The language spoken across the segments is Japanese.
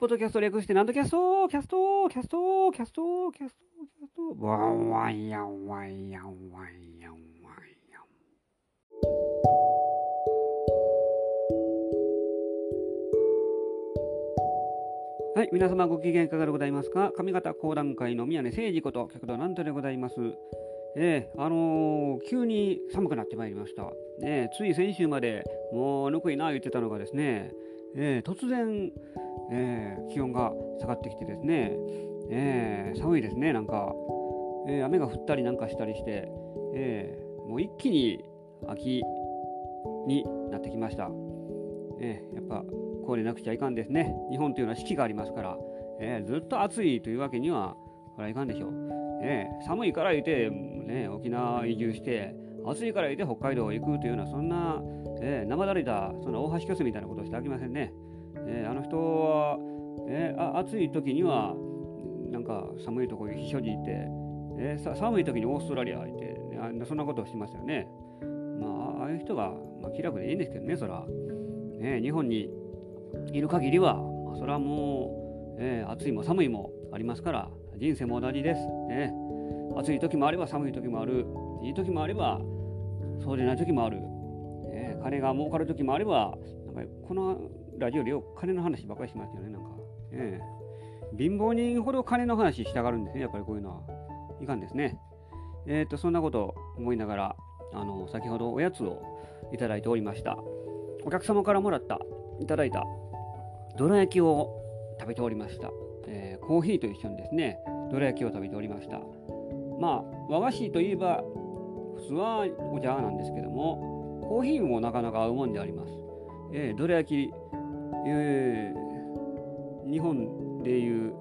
ポッドキャスト略して南斗キャストキャストキャストキャストキャストキャストワンワンヤンワンヤンワンヤンワンヤンはい、皆様ご機嫌いかがでございますか上方講談界の宮根誠司こと旭堂南斗でございます。えー、あのー、急に寒くなってまいりました。ね、つい先週までもうぬくいな言ってたのがですね、えー、突然、えー、気温が下がってきてですね、えー、寒いですね、なんか、え雨が降ったりなんかしたりして、えもう一気に秋になってきました。えやっぱこうでなくちゃいかんですね。日本というのは四季がありますから、えずっと暑いというわけにはこれはいかんでしょう。え寒いから言うて、ね、沖縄移住して、暑いから言うて北海道行くというような、そんな、えー、生だれた、その大橋巨泉みたいなことをしてあきませんね。えー、あの人は、えー、あ暑い時には、なんか寒いところに避暑地行って、えー、寒い時にオーストラリア行って、ね、そんなことをしてますよね。まあ、ああいう人が、まあ、気楽でいいんですけどね、そら。ね、日本にいる限りは、まあ、それはもう、えー、暑いも寒いもありますから、人生も同じです。ね、暑い時もあれば寒い時もある。いい時もあれば、そうでない時もある。ね、金が儲かる時もあれば、なんかこのラジオでよく金の話ばっかりしますよね、なんか。ね、貧乏人ほど金の話したがるんですね、やっぱりこういうのは。いかんですね。えっ、ー、と、そんなことを思いながら、あの、先ほどおやつをいただいておりました。お客様からもらった、いただいた、どら焼きを食べておりました。えー、コーヒーと一緒にですね、どら焼きを食べておりました。まあ、和菓子といえば、普通はお茶なんですけども、コーヒーもなかなか合うもんであります。えー、どら焼き、えー、日本でいう、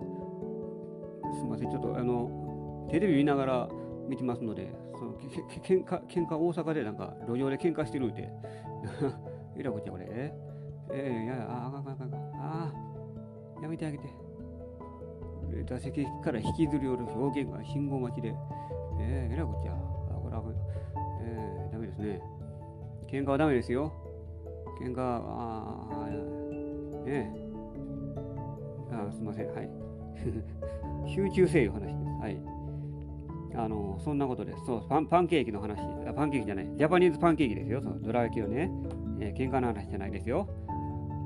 すみません、ちょっとあの、テレビ見ながら見てますので、そのけんか喧嘩大阪でなんか路上で喧嘩してるって、えらこっちゃこれ、えー、いや、ああ、かんかんかん、ああ、やめてあげて。打席から引きずり寄る表現が信号待ちで、えー、えらこっちゃ。えー、ダメですね。喧嘩はダメですよ。喧嘩は、あねあすみません。はい。集中せよ話です。はい。あの、そんなことです。そう、パンパンケーキの話。あパンケーキじゃない。ジャパニーズパンケーキですよ。そのドラ焼きをね。えー、喧嘩の話じゃないですよ。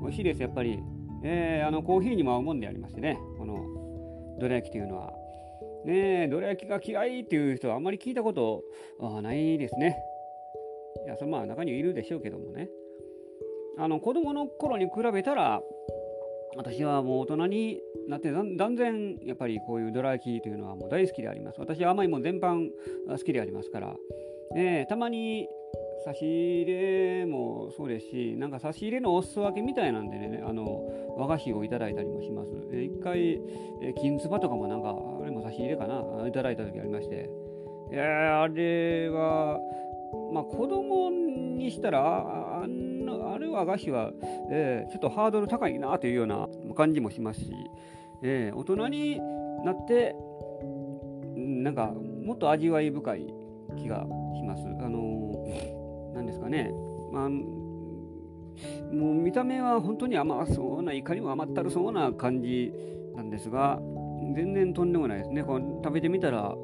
美味しいです、やっぱり。えー、あの、コーヒーにも合うもんでありましてね。この、どら焼きというのは。ねえ、どら焼きが嫌いっていう人はあんまり聞いたことないですね。いや、そまあ中にはいるでしょうけどもね。あの、子供の頃に比べたら、私はもう大人になって断然やっぱりこういうどら焼きというのはもう大好きであります。私は甘いもん全般好きでありますから、ね、たまに差し入れもそうですし、なんか差し入れのお裾分けみたいなんでね、あの和菓子をいただいたりもします。え一回、え金つばとかもなんか、あれも差し入れかな、いただいた時ありまして、いやあれは、まあ子供にしたら、ああれ和菓子は、えー、ちょっとハードル高いなというような感じもしますし、えー、大人になって、なんかもっと味わい深い気がします。あのー何ですかね、まあ、もう見た目は本当に甘そうな、いかにも甘ったるそうな感じなんですが、全然とんでもないですね。こう食べてみたら、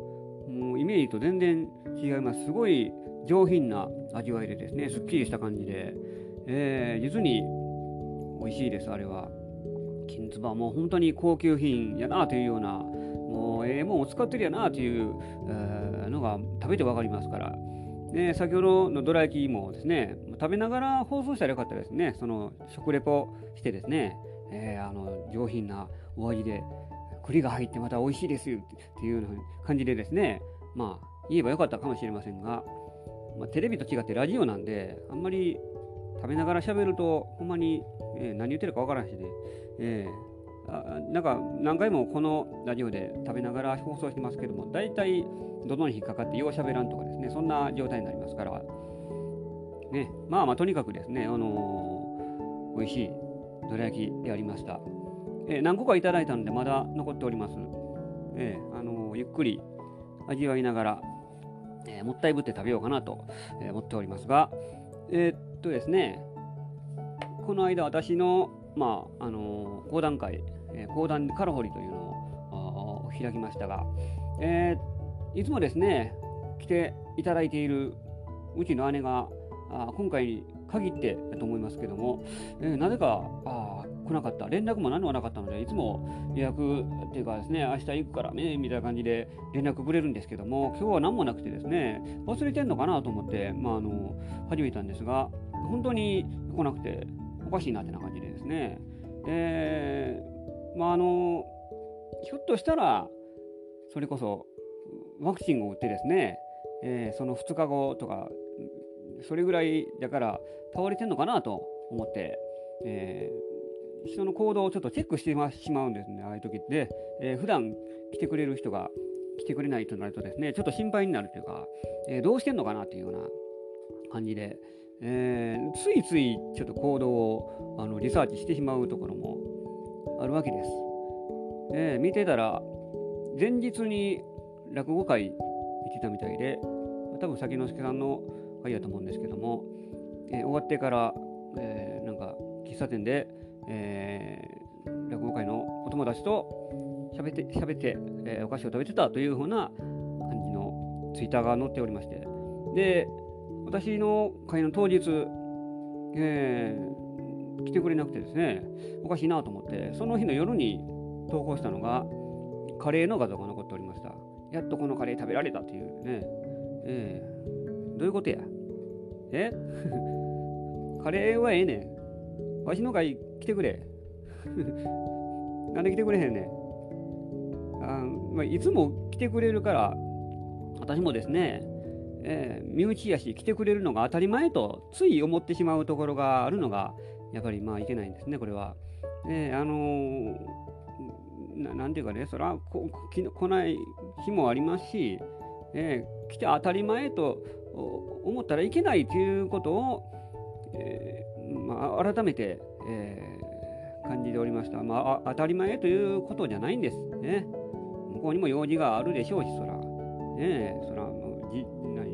もうイメージと全然違います。すごい上品な味わいでですね、すっきりした感じで、えー、実に美味しいです、あれは。金つばもう本当に高級品やなというような、もうええもんを使ってるやなという、えー、のが食べて分かりますから。で先ほどのどら焼きもですね食べながら放送したらよかったですね。その食レポしてですね、えー、あの上品なお味で栗が入ってまた美味しいですよっていうような感じでですねまあ言えばよかったかもしれませんが、まあ、テレビと違ってラジオなんであんまり食べながら喋るとほんまに、えー、何言ってるかわからんしで、えー、あなんか何回もこのラジオで食べながら放送してますけども大体どに引っかかってようしゃべらんとかですね、そんな状態になりますから、ね、まあまあとにかくですね、あのー、美味しいどら焼きでありました。え、何個かいただいたのでまだ残っております。えー、あの、ゆっくり味わいながら、え、もったいぶって食べようかなと、え思っておりますが、えっとですね、この間私の、まあ、あの講談会え講談カラホリというのを開きましたが、えー、いつもですね、来ていただいているうちの姉が、あ今回に限ってだと思いますけども、えー、なぜかあ来なかった、連絡も何もなかったので、いつも予約っていうかですね、明日行くからね、みたいな感じで連絡くれるんですけども、今日は何もなくてですね、忘れてんのかなと思って、まあ、あの始めたんですが、本当に来なくて、おかしいなってな感じでですね、えー、まああの、ひょっとしたら、それこそワクチンを打ってですね、えー、その2日後とか、それぐらいだから倒れてんのかなと思って、えー、人の行動をちょっとチェックしてしまうんですね、ああいう時って。えー、普段来てくれる人が来てくれないとなるとですね、ちょっと心配になるというか、えー、どうしてんのかなというような感じで、えー、ついついちょっと行動をあのリサーチしてしまうところもあるわけです。えー、見てたら、前日に落語会行ってたみたいで、多分先之助さんの会だと思うんですけども、えー、終わってから、えー、なんか喫茶店で、えー、落語会のお友達と喋って喋って、えー、お菓子を食べてたというふうな感じのツイッターが載っておりまして、で、私の会の当日、えー、来てくれなくてですね、おかしいなと思って、その日の夜に投稿したのが、カレーの画像が残っておりました。やっとこのカレー食べられたというね、えー、どういうことや？え？カレーはええねん。わしの会来てくれ。なんで来てくれへんねん。あまあ、いつも来てくれるから、私もですね、えー、身内やし来てくれるのが当たり前とつい思ってしまうところがあるのがやっぱりまあいけないんですね、これは。えー、あのー、なんていうかね、それはこ来ない日もありますし、えー、来て当たり前と思ったらいけないということを、えー、まあ、改めて、えー、感じておりました。まあ、当たり前ということじゃないんですね。向こうにも用事があるでしょうし、そら。ねそらじ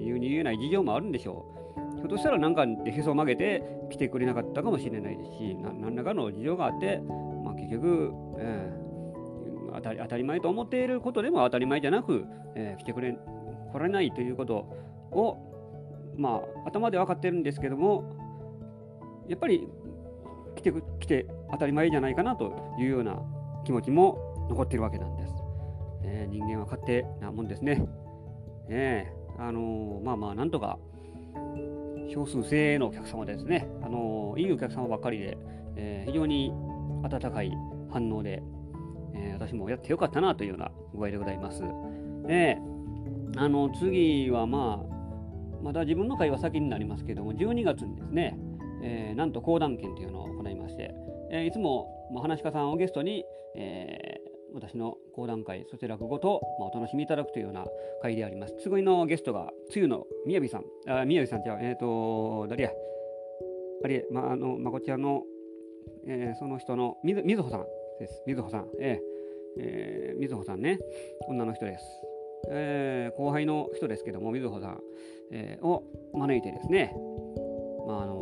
言うに言えない事情もあるんでしょう。ひょっとしたら何かでへそを曲げて来てくれなかったかもしれないですし、何らかの事情があって、まあ、結局、えー、当たり当たり前と思っていることでも当たり前じゃなく、えー、来てくれ来られないということを、まあ、頭で分かってるんですけども、やっぱり来て来て当たり前じゃないかなというような気持ちも残ってるわけなんです。えー、人間は勝手なもんですね。えー、あのー、まあまあ、なんとか、少数精鋭のお客様ですね、あの、いいお客様ばっかりで、えー、非常に温かい反応で、えー、私もやってよかったなというような具合でございます。えー、あの次はまあ、まだ自分の会は先になりますけども、12月にですね、えー、なんと講談券というのを行いまして、え、いつも、まあ、話し家さんをゲストに、えー、私の講談会、そして落語と、まあ、お楽しみいただくというような会であります。次のゲストが、つゆのみやびさん、あみやびさんじゃえっ、ー、と、誰や、あれ、まあ、あの、まこちゃんの、えー、その人のみず、みずほさんです。みずほさん、えー、えー、みずほさんね、女の人です。えー、後輩の人ですけども、みずほさん、えー、を招いてですね、まああの、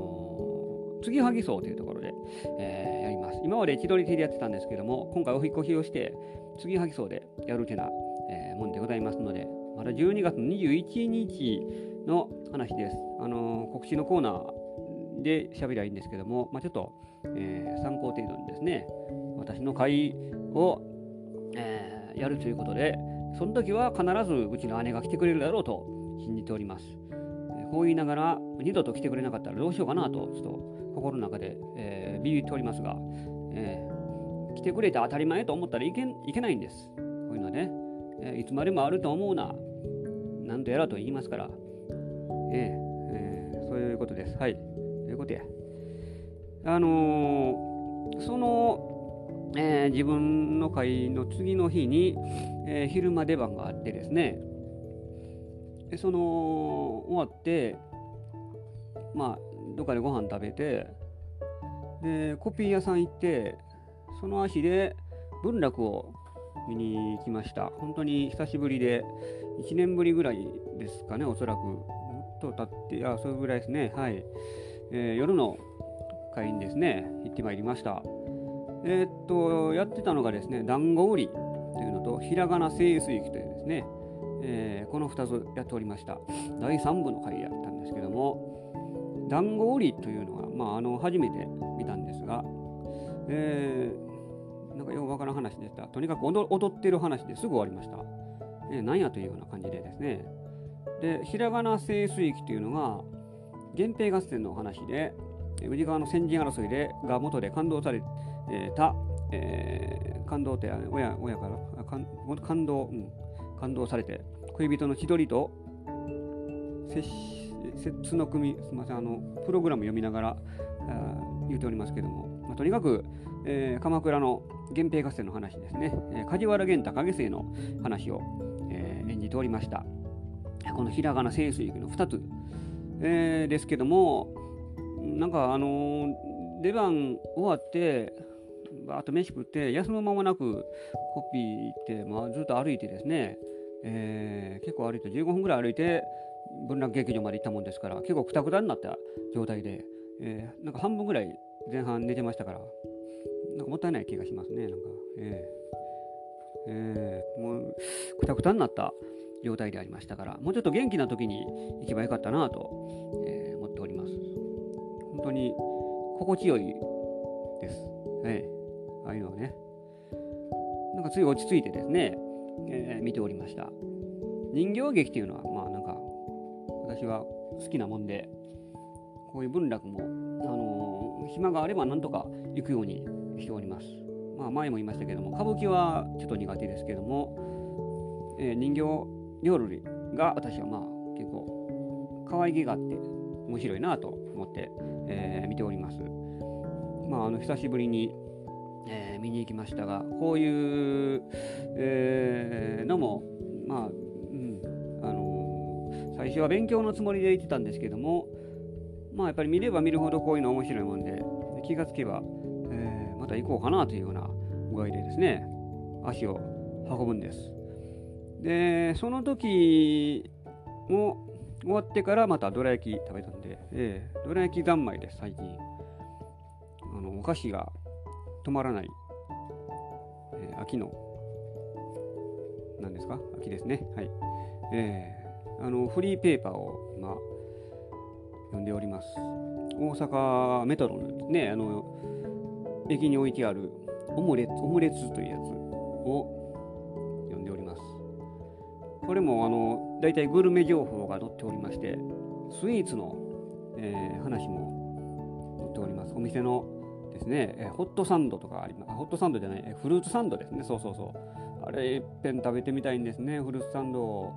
継ぎはぎ荘というところで、えー、やります。今まで千鳥亭でやってたんですけども、今回お引越しをして、継ぎはぎ荘でやるてな、えー、もんでございますので、まだ12月21日の話です。あのー、告知のコーナーで喋りゃいいんですけども、まあ、ちょっと、えー、参考程度にですね、私の会を、えー、やるということで、その時は必ずうちの姉が来てくれるだろうと信じております。こう言いながら、二度と来てくれなかったらどうしようかなと、ちょっと心の中で、えー、ビビっておりますが、えー、来てくれて当たり前と思ったらいけいけないんです。こういうのはね、えー、いつまでもあると思うな、なんとやらと言いますから、えー、えー、そういうことです。はい。ということや。あのー、その、えー、自分の会の次の日に、えー、昼間出番があってですね、でその終わってまあどっかでご飯食べてでコピー屋さん行ってその足で文楽を見に行きました。本当に久しぶりで1年ぶりぐらいですかねおそらく。もっと経ってあそれぐらいですね。はい、えー、夜の会にですね。行ってまいりました。えー、っとやってたのがですね団子売りというのとひらがな清水駅というですね、えー、この2つやっておりました第3部の回やったんですけども団子売りというのは、まあ、あの初めて見たんですが、えー、なんかよくわからん話でした。とにかく踊ってる話ですぐ終わりました。えー、何やというような感じでですね。で、ひらがな清水記というのが、源平合戦の話で、宇治川の先陣争いでが元で感動された、えー、感動って親親から感動、うん、感動されて恋人の千鳥と接の組すみませんあのプログラム読みながら言うておりますけども、まあ、とにかく、えー、鎌倉の源平合戦の話ですね、えー、梶原源太影生の話を、えー、演じておりました。このひらがな清水の2つ、えー、ですけどもなんかあのー、出番終わってバーッと飯食って休む間もなくコピーって、まあ、ずっと歩いてですね、えー、結構歩いて15分ぐらい歩いて文楽劇場まで行ったもんですから結構くたくたになった状態で、えー、なんか半分ぐらい前半寝てましたからなんかもったいない気がしますねなんか。えー、えー、もうくたくたになった状態でありましたからもうちょっと元気な時に行けばよかったなと、えー、思っております。本当に心地よいです、えー、ああいうのはね。なんかつい落ち着いてですね、えー、見ておりました人形劇っていうのはまあなんか私は好きなもんでこういう文楽も、あのー、暇があればなんとか行くようにしております。まあ、前も言いましたけども歌舞伎はちょっと苦手ですけども、えー、人形料理が私はまあ結構可愛げがあって面白いなと思って、えー、見ております。まあ、あの久しぶりに、えー、見に行きましたがこういう、えー、のもまあ、うんあのー、最初は勉強のつもりで行ってたんですけどもまあやっぱり見れば見るほどこういうの面白いもんで気がつけば、えー、また行こうかなというような具合でですね足を運ぶんです。でその時も終わってからまたどら焼き食べたんで、えー、どら焼き三昧です最近あのお菓子が止まらない、えー、秋の何ですか？秋ですね。はい。えー、あのフリーペーパーを今読んでおります。大阪メトロのねあの駅に置いてあるオムレツオムレツというやつを読んでおります。これもあの大体グルメ情報が載っておりましてスイーツの、えー、話も載っております。お店のですね、え、ホットサンドとかあります。ホットサンドじゃない、え、フルーツサンドですね。そうそうそう。あれいっぺん食べてみたいんですね。フルーツサンド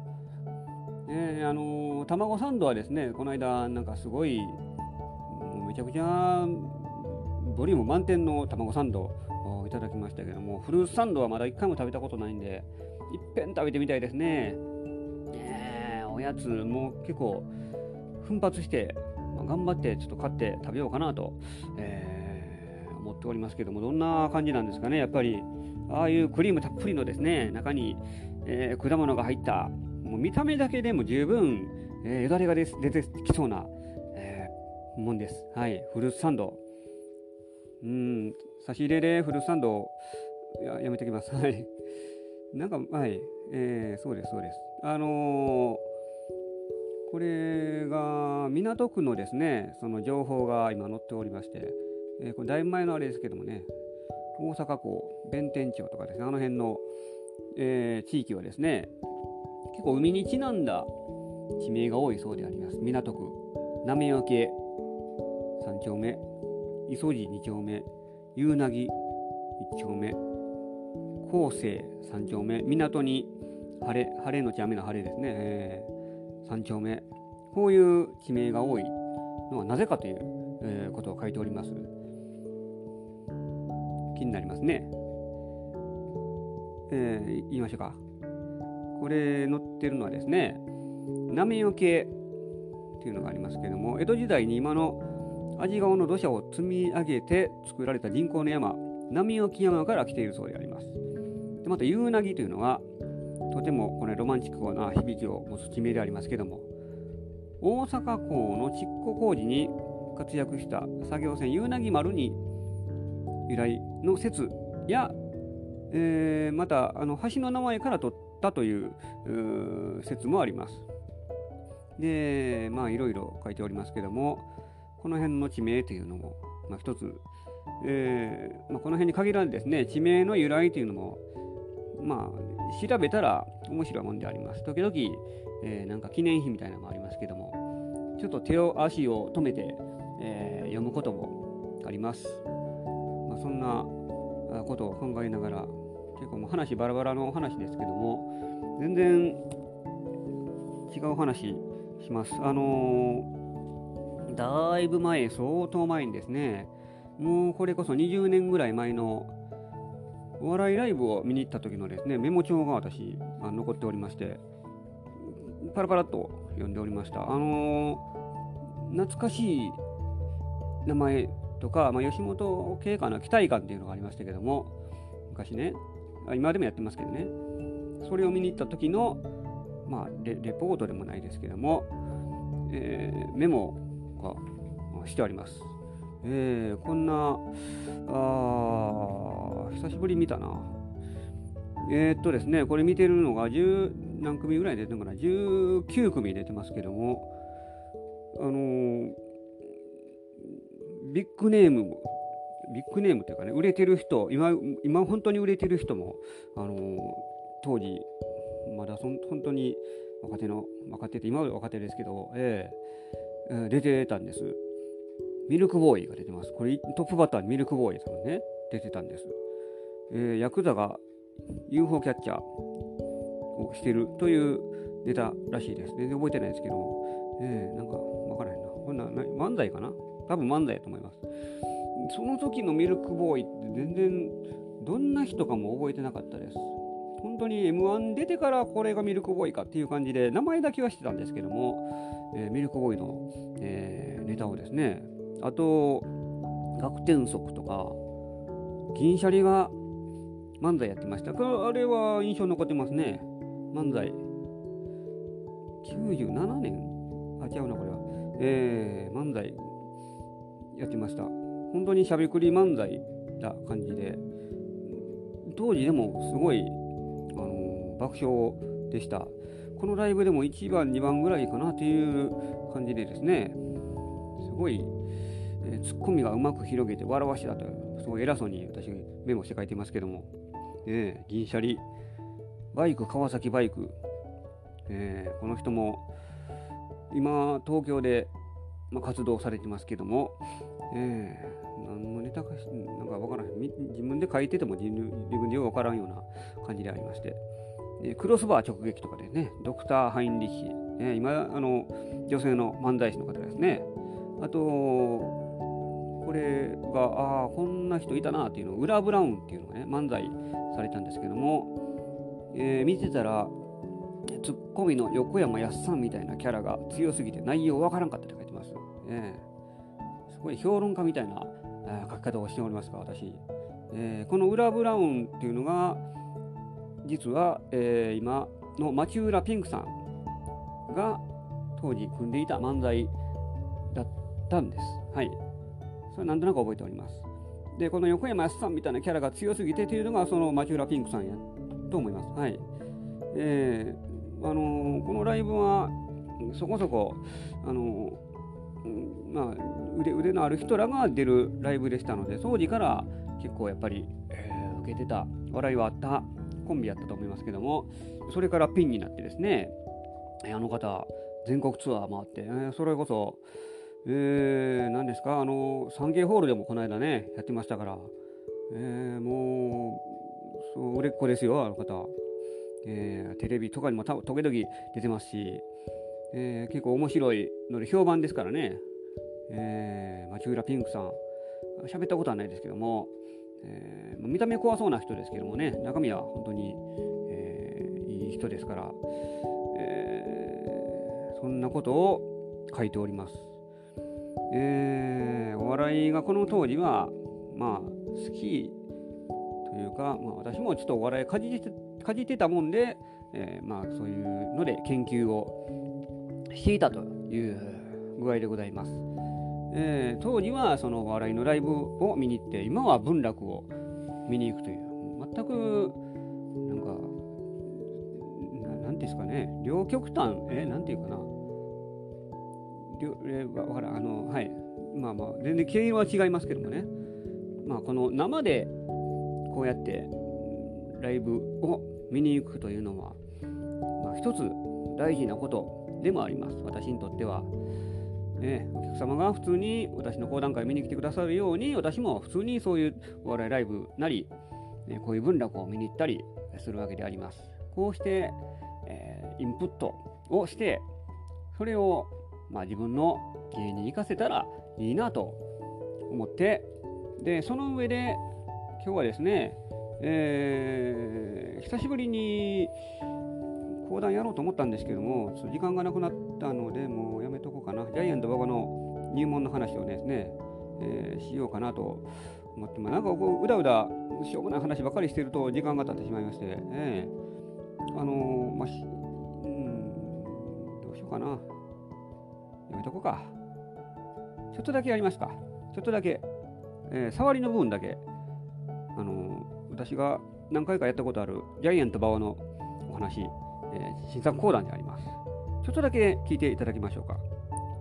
え、あのー、卵サンドはですねこの間なんかすごいめちゃくちゃボリューム満点の卵サンドをいただきましたけどもフルーツサンドはまだ1回も食べたことないんでいっぺん食べてみたいですね。えー、おやつも結構奮発して、ま、頑張ってちょっと買って食べようかなと、えー、っておりますけどもどんな感じなんですかねやっぱりああいうクリームたっぷりのですね中に、えー、果物が入ったもう見た目だけでも十分、えー、よだれが出てきそうな、えー、もんです。はい、フルーツサンド。うん、差し入れでフルーツサンドややめてきます。はい。なんか、はい、えー、そうです、そうです。あのー、これが港区のですね、その情報が今載っておりまして、えー、これだいぶ前のあれですけどもね、大阪港、弁天町とかですね、あの辺の、えー、地域はですね、結構海にちなんだ地名が多いそうであります。港区、浪分け3丁目、磯路2丁目、夕凪1丁目、後世3丁目、港に晴れ、晴れのち雨の晴れですね、えー、3丁目。こういう地名が多いのはなぜかという、えー、ことを書いております。気になりますね。えー、言いましょうか。これ載ってるのはですね、浪よけというのがありますけども、江戸時代に今の安治川の土砂を積み上げて作られた人工の山、波置山から来ているそうであります。でまた、夕凪というのは、とてもこれロマンチックな響きを持つ地名でありますけども、大阪港の築古工事に活躍した作業船夕凪丸に由来の説や、えー、またあの橋の名前から取ったという説もあります。でまあいろいろ書いておりますけどもこの辺の地名というのも、まあ、一つ、えーまあ、この辺に限らずですね地名の由来というのもまあ調べたら面白いもんであります。時々、えー、なんか記念碑みたいなのもありますけどもちょっと手を足を止めて、えー、読むこともあります。そんなことを考えながら結構もう話バラバラの話ですけども全然違う話します。あのー、だいぶ前、相当前にですね、もうこれこそ20年ぐらい前のお笑いライブを見に行った時のですね、メモ帳が私、あ残っておりまして、パラパラっと読んでおりました。あのー、懐かしい名前とか、まあ、吉本系かな、期待感っていうのがありましたけども、昔ね、今でもやってますけどね、それを見に行った時の、まあレ、レポートでもないですけども、えー、メモがしてあります。えー、こんな、あ久しぶり見たな。えー、っとですね、これ見てるのが10何組ぐらい出てるのかな、19組出てますけども、あのー、ビッグネームも、ビッグネームというかね、売れてる人、今、今本当に売れてる人も、あのー、当時、まだそ本当に若手の、若手って今まで若手ですけど、えー、出てたんです。ミルクボーイが出てます。これトップバッターにミルクボーイさんね、出てたんです。えー、ヤクザが UFO キャッチャーをしてるというネタらしいです。全然覚えてないですけど、えー、なんかわからへんな。こんな漫才かな多分漫才やと思います。その時のミルクボーイって全然どんな人かも覚えてなかったです。本当に M1 出てからこれがミルクボーイかっていう感じで名前だけはしてたんですけども、えー、ミルクボーイの、えー、ネタをですね。あと学天則とか銀シャリが漫才やってました。あれは印象に残ってますね。漫才。97年？あ違うなこれは。えー、漫才。やってました。本当にしゃべくり漫才な感じで。当時でもすごいあの爆笑でした。このライブでも1番、2番ぐらいかなという感じでですね、すごい、えー、ツッコミがうまく広げて笑わしだと、すごい偉そうに私メモして書いてますけども、えー、銀シャリ、バイク、川崎バイク、えー、この人も今、東京で、まあ、活動されてますけども、えー、何のネタかなんかわからない自分で書いてても自分でよくわからんような感じでありまして、クロスバー直撃とかでね、ドクター・ハインリッヒ、ね、今、あの、女性の漫才師の方ですね。あと、これが、ああ、こんな人いたなっていうの、ウラ・ブラウンっていうのがね、漫才されたんですけども、えー、見てたら、ツッコミの横山やっさんみたいなキャラが強すぎて内容わからんかったって書いてます。えー、すごい評論家みたいな、えー、書き方をしておりますか、私。えー、このウラ・ブラウンっていうのが、実は、えー、今の町浦ピンクさんが当時組んでいた漫才だったんです。はい。それなんとなく覚えております。で、この横山やすさんみたいなキャラが強すぎてというのがその町浦ピンクさんやと思います。はい。えー、あのー、このライブはそこそこ、あの、まあ、腕腕のある人らが出るライブでしたので、当時から結構やっぱり、えー、受けてた笑いはあったコンビやったと思いますけども、それからピンになってですね、あの方、全国ツアー回って、えー、それこそ、えー、何ですか、あの、サンゲーホールでもこの間ね、やってましたから、えー、もう、そう売れっ子ですよ、あの方。えー、テレビとかにも時々出てますし、えー、結構面白いので評判ですからね、えー、町浦ピンクさん、喋ったことはないですけども、えー、見た目怖そうな人ですけどもね、中身は本当に、えー、いい人ですから、えー、そんなことを書いております。えー、お笑いがこの当時は、まあ、好きというか、まあ、私もちょっとお笑いかじてかじってたもんで、えー、まあ、そういうので研究をしていたという具合でございます。えー、当時はそのお笑いのライブを見に行って今は文楽を見に行くという全くなんかなんですかね。両極端えなんていうかな。両えー、わからん。あのはい。まあまあ全然経緯は違いますけどもね。まあこの生でこうやってライブを見に行くというのは、まあ、一つ大事なこと。でもあります私にとっては。ね、お客様が普通に私の講談会見に来てくださるように私も普通にそういうお笑いライブなり、ね、こういう文楽を見に行ったりするわけであります。こうして、えー、インプットをしてそれを、まあ、自分の芸に生かせたらいいなと思ってでその上で今日はですね、えー、久しぶりに講談やろうと思ったんですけども、時間がなくなったので、もうやめとこうかな。ジャイアント馬場の入門の話をですね、えー、しようかなと思っても、なんかこう、うだうだ、しょうもない話ばかりしてると時間が経ってしまいまして、えー、あのー、まあ、うん、どうしようかな。やめとこうか。ちょっとだけやりますか。ちょっとだけ、えー、触りの部分だけ、あの私が何回かやったことあるジャイアント馬場のお話、えー、新作講談であります。ちょっとだけ聞いていただきましょうか。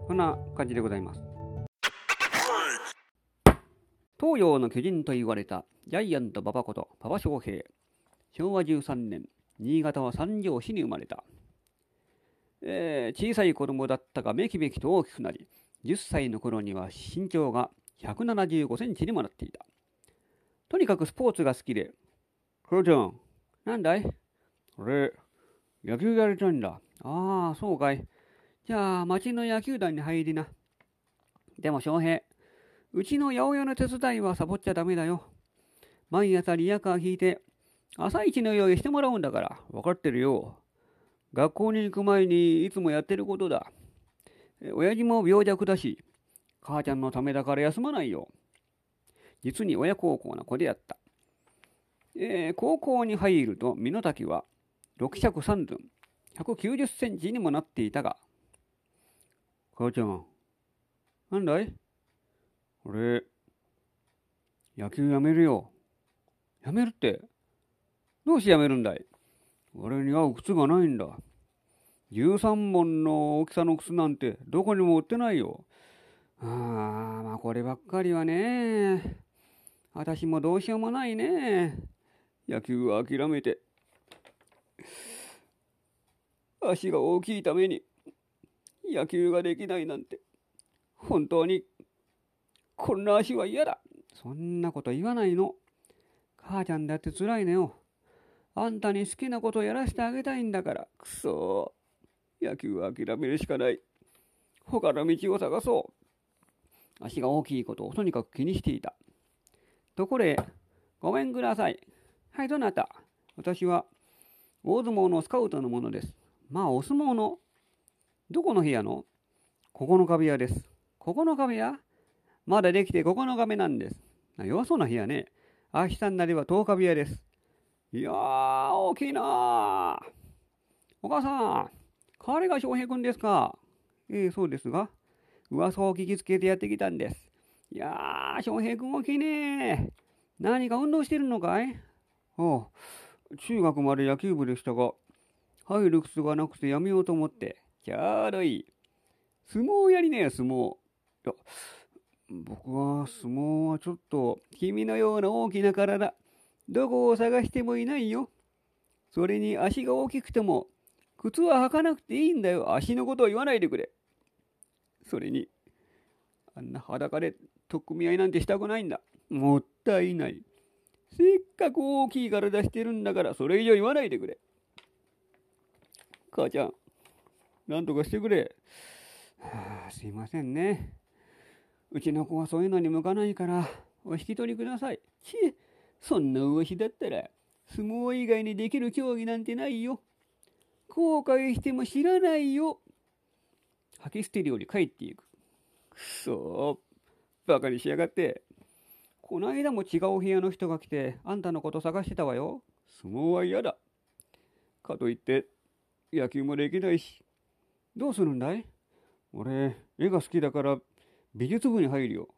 こんな感じでございます。東洋の巨人と言われたジャイアント馬場こと馬場翔平。昭和13年、新潟は三条市に生まれた。えー、小さい子供だったがめきめきと大きくなり、10歳の頃には身長が175センチにもなっていた。とにかくスポーツが好きで、母ちゃん、なんだい俺、野球やりたいんだ。ああ、そうかい。じゃあ、町の野球団に入りな。でも、翔平、うちの八百屋の手伝いはサボっちゃダメだよ。毎朝リヤカー引いて、朝一の用意してもらうんだから、分かってるよ。学校に行く前にいつもやってることだ。親父も病弱だし、母ちゃんのためだから休まないよ。実に親孝行な子であった。えー、高校に入ると、身の丈は6尺3寸、190センチにもなっていたが、母ちゃん、なんだい？俺、野球やめるよ。やめるって、どうしてやめるんだい？俺に合う靴がないんだ。13本の大きさの靴なんてどこにも売ってないよ。ああ、まあこればっかりはね。私もどうしようもないね。野球は諦めて足が大きいために野球ができないなんて本当にこんな足は嫌だ。そんなこと言わないの。母ちゃんだって辛いのよ。あんたに好きなことやらせてあげたいんだから。くそ。野球は諦めるしかない。他の道を探そう。足が大きいことをとにかく気にしていた。ところへごめんください。はいどなた？私は大相撲のスカウトのものですまあ、お相撲の、どこの部屋の？9日部屋です。9日部屋？まだできて9日目なんです。弱そうな部屋ね。明日になれば10日部屋です。いやー、大きいなお母さん、彼が翔平君ですか？ええー、そうですが、噂を聞きつけてやってきたんです。いやー、翔平君大きいね何か運動してるのかい？おう、中学まで野球部でしたが、入る靴がなくてやめようと思って。ちょうどいい。相撲やりなよ、相撲。いや、僕は相撲はちょっと、君のような大きな体、どこを探してもいないよ。それに足が大きくても、靴は履かなくていいんだよ。足のことを言わないでくれ。それに、あんな裸で取っ組み合いなんてしたくないんだ。もったいない。せっかく大きい体してるんだから、それ以上言わないでくれ。母ちゃん、なんとかしてくれ。はあ、すいませんね。うちの子はそういうのに向かないから、お引き取りください。ちえ、そんな動きだったら、相撲以外にできる競技なんてないよ。後悔しても知らないよ。吐き捨てるより帰っていく。くそバカにしやがって。この間も違う部屋の人が来て、あんたのこと探してたわよ。相撲は嫌だ。かといって、野球もできないし。どうするんだい？俺、絵が好きだから美術部に入るよ。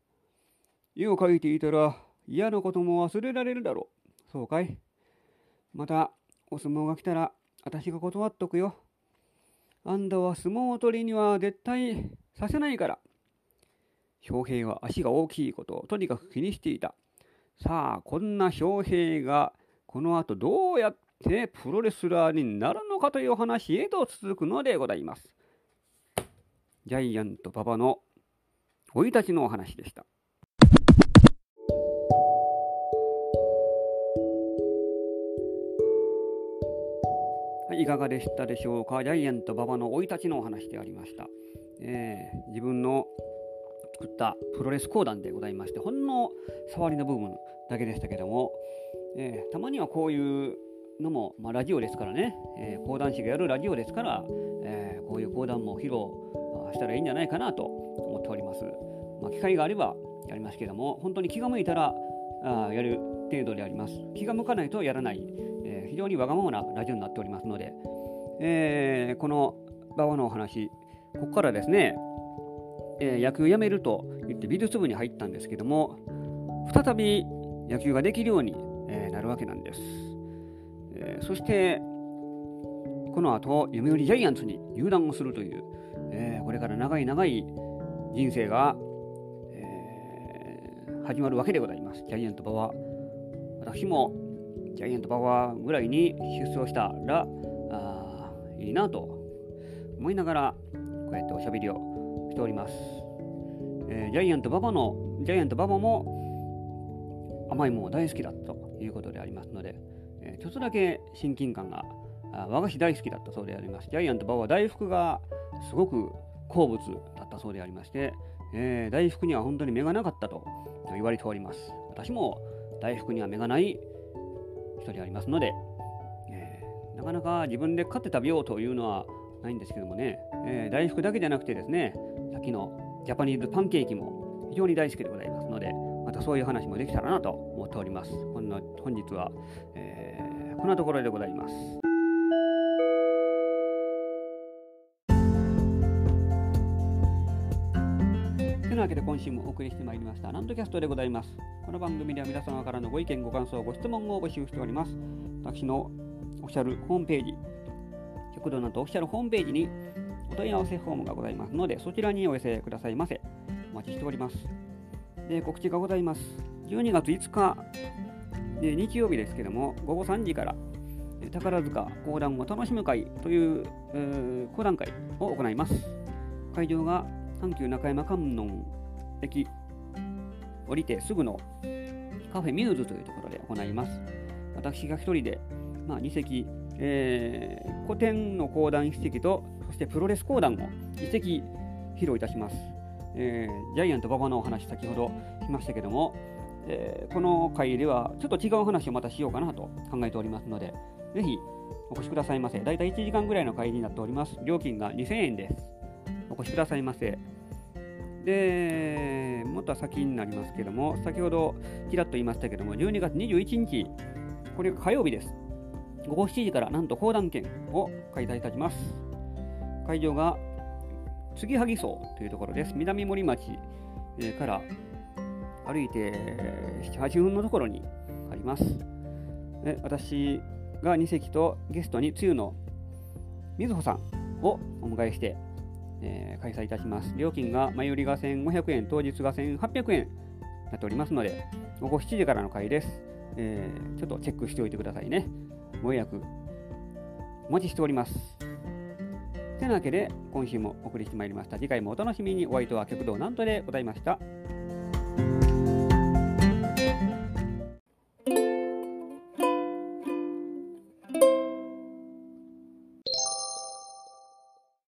絵を描いていたら嫌なことも忘れられるだろう。そうかい？また、お相撲が来たら、私が断っとくよ。あんたは相撲を取りには絶対させないから。兵兵は足が大きいことをとにかく気にしていた。さあ、こんな兵兵がこの後どうやってプロレスラーになるのかという話へと続くのでございます。ジャイアント馬場の生い立ちのお話でした。はい、いかがでしたでしょうか？ジャイアント馬場の生い立ちのお話でありました。えー、自分の作ったプロレス講談でございまして、ほんの触りの部分だけでしたけども、えー、たまにはこういうのも、まあ、ラジオですからね、えー、講談師がやるラジオですから、えー、こういう講談も披露したらいいんじゃないかなと思っております。まあ、機会があればやりますけども、本当に気が向いたらあやる程度であります。気が向かないとやらない、えー、非常にわがままなラジオになっておりますので、えー、この馬場のお話、ここからですね、えー、野球をやめると言って美術部に入ったんですけども、再び野球ができるように、えー、なるわけなんです。えー、そして、この後、読売ジャイアンツに入団をするという、え、これから長い長い人生が、え、始まるわけでございます。ジャイアント馬は。私もジャイアント馬場ぐらいに出走したらあいいなと思いながらこうやっておしゃべりをしております。えー、ジャイアント馬場のジャイアント馬場も甘いもの大好きだということでありますので、えー、ちょっとだけ親近感が和菓子大好きだったそうであります。ジャイアント馬場は大福がすごく好物だったそうでありまして、えー、大福には本当に目がなかったと言われております。私も大福には目がない人でありますので、えー、なかなか自分で買って食べようというのはないんですけどもね、えー、大福だけじゃなくてですね、さっきのジャパニーズパンケーキも非常に大好きでございますので、またそういう話もできたらなと思っております。本日は、えー、こんなところでございます。なわけで今週もお送りしてまいりました、ランドキャストでございます。この番組では皆様からのご意見、ご感想、ご質問を募集しております。私のオフィシャルホームページ、極道なんとオフィシャルホームページに問い合わせフォームがございますので、そちらにお寄せくださいませ。お待ちしております。で、告知がございます。12月5日、で日曜日ですけども、午後3時から、宝塚講談を楽しむ会という、えー、講談会を行います。会場が阪急中山観音駅降りてすぐのカフェミューズというところで行います。私が一人で、まあ、2席、えー、古典の講談1席と、してプロレス講談を1席披露いたします。えー、ジャイアント馬場のお話、先ほどしましたけども、えー、この回ではちょっと違う話をまたしようかなと考えておりますので、ぜひお越しくださいませ。だいたい1時間ぐらいの会になっております。料金が2000円です。お越しくださいませ。で、もっと先になりますけども、先ほどちらっと言いましたけども、12月21日、これが火曜日です。午後7時からなんと講談券を開催いたします。会場が継ぎはぎ荘というところです。南森町から歩いて7、8分のところにあります。私が2席とゲストにつゆのみずほさんをお迎えしてえー、開催いたします。料金が前売りが1500円、当日が1800円なっておりますので、午後7時からの会です。えー、ちょっとチェックしておいてくださいね。ご予約お待ちしております。てなわけで、今週もお送りしてまいりました。次回もお楽しみに。お相手は極道なんとでございました。